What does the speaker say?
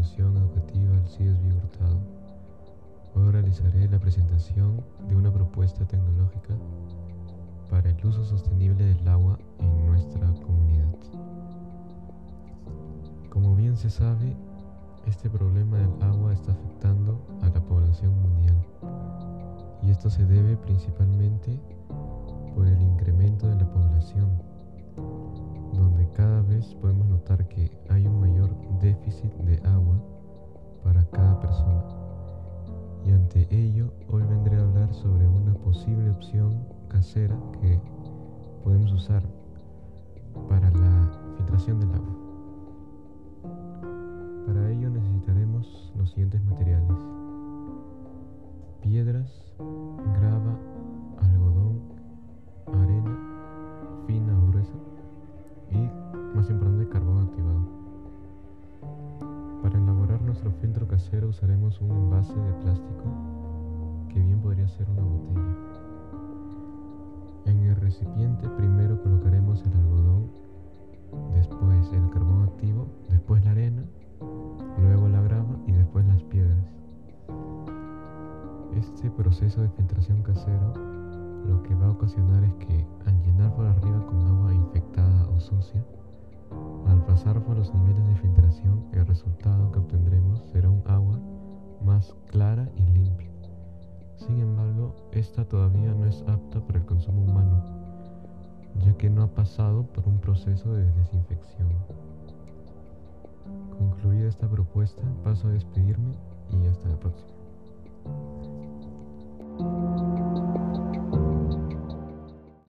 educativa Alcides Hurtado. Hoy realizaré la presentación de una propuesta tecnológica para el uso sostenible del agua en nuestra comunidad. Como bien se sabe, este problema del agua está afectando a la población mundial y esto se debe principalmente por el incremento de la población, podemos notar que hay un mayor déficit de agua para cada persona. Y ante ello, hoy vendré a hablar sobre una posible opción casera que podemos usar para la filtración del agua. Para ello necesitaremos los siguientes materiales. Piedras, más importante, carbón activado. Para elaborar nuestro filtro casero usaremos un envase de plástico que bien podría ser una botella. En el recipiente primero colocaremos el algodón, después el carbón activo, después la arena, luego la grava y después las piedras. Este proceso de filtración casero lo que va a ocasionar es que al llenar por arriba con agua infectada o sucia, pasar por los niveles de filtración, el resultado que obtendremos será un agua más clara y limpia. Sin embargo, esta todavía no es apta para el consumo humano, ya que no ha pasado por un proceso de desinfección. Concluida esta propuesta, paso a despedirme y hasta la próxima.